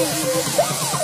Yeah!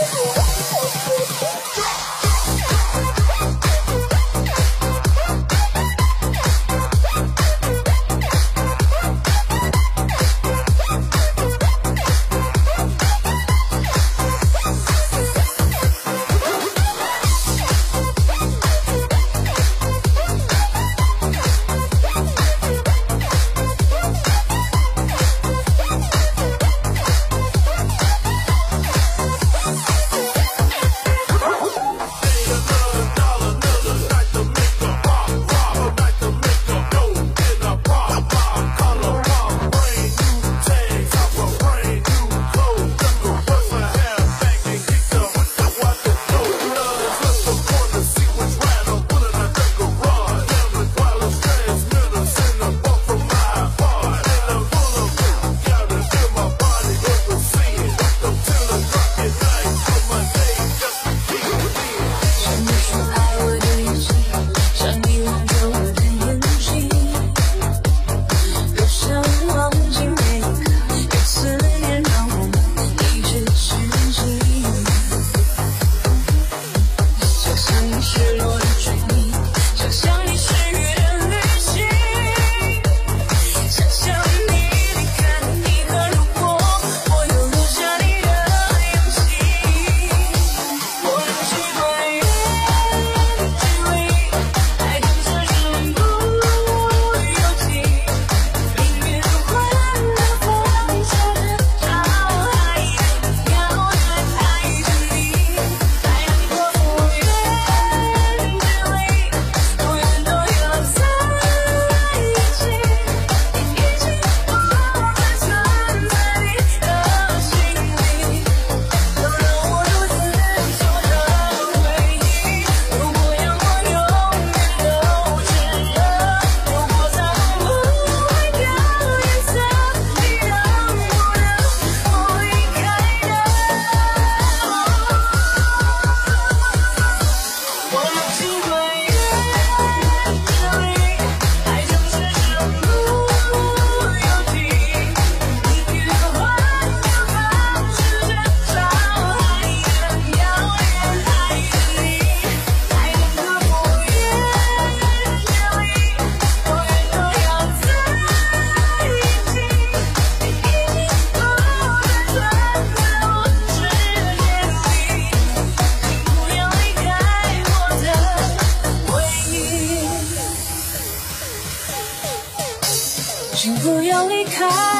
time.